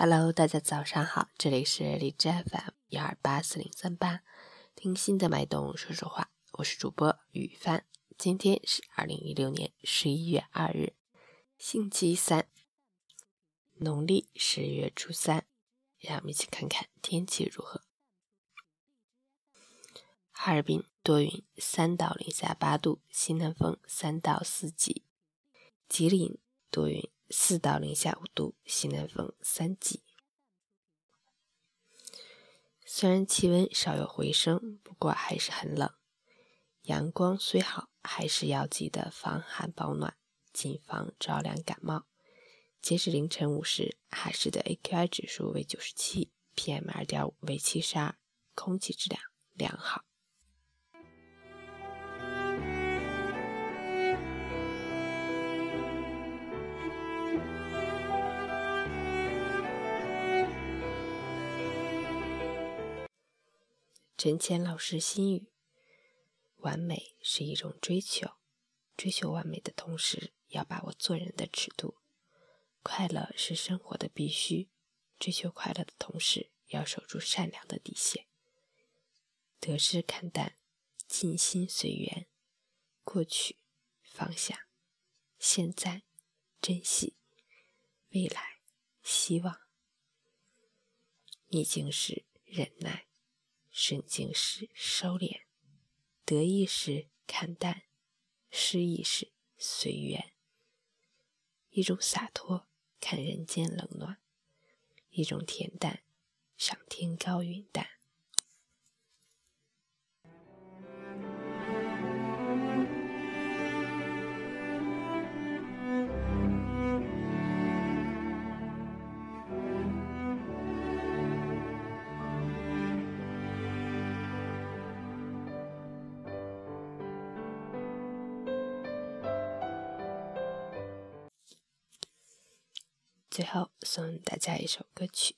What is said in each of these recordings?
Hello，大家早上好，这里是荔枝 FM 幺二八四零三八，听心的脉动说说话，我是主播雨帆。今天是二零一六年十一月二日，星期三，农历十月初三。让我们一起看看天气如何。哈尔滨多云，三到零下八度，西南风三到四级。吉林多云。四到零下五度，西南风三级。虽然气温稍有回升，不过还是很冷。阳光虽好，还是要记得防寒保暖，谨防着凉感冒。截至凌晨五时，海市的 AQI 指数为九十七，PM 二点五为七十二，空气质量良好。陈谦老师心语：完美是一种追求，追求完美的同时，要把握做人的尺度。快乐是生活的必须，追求快乐的同时，要守住善良的底线。得失看淡，尽心随缘。过去放下，现在珍惜，未来希望。逆境时忍耐。顺境时收敛，得意时看淡，失意时随缘。一种洒脱看人间冷暖，一种恬淡赏天高云淡。最后送大家一首歌曲。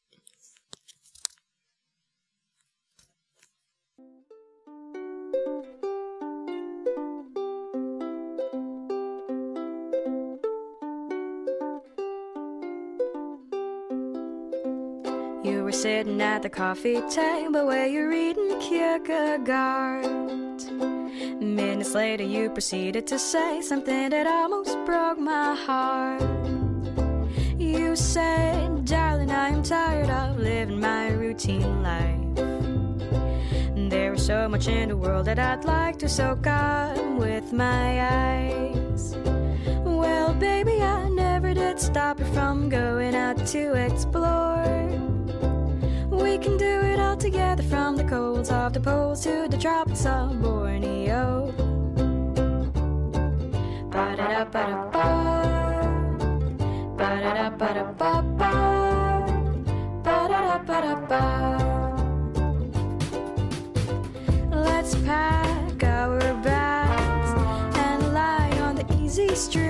You were sitting at the coffee table where you're reading Kierkegaard. Minutes later, you proceeded to say something that almost broke my heart. You said, darling, I am tired of living my routine life. There is so much in the world that I'd like to soak up with my eyes. Well, baby, I never did stop you from going out to explore. We can do it all together from the colds of the poles to the tropics of Borneo. Ba-da-da-ba-da-ba. Let's pack our bags and lie on the easy street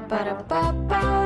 para papá.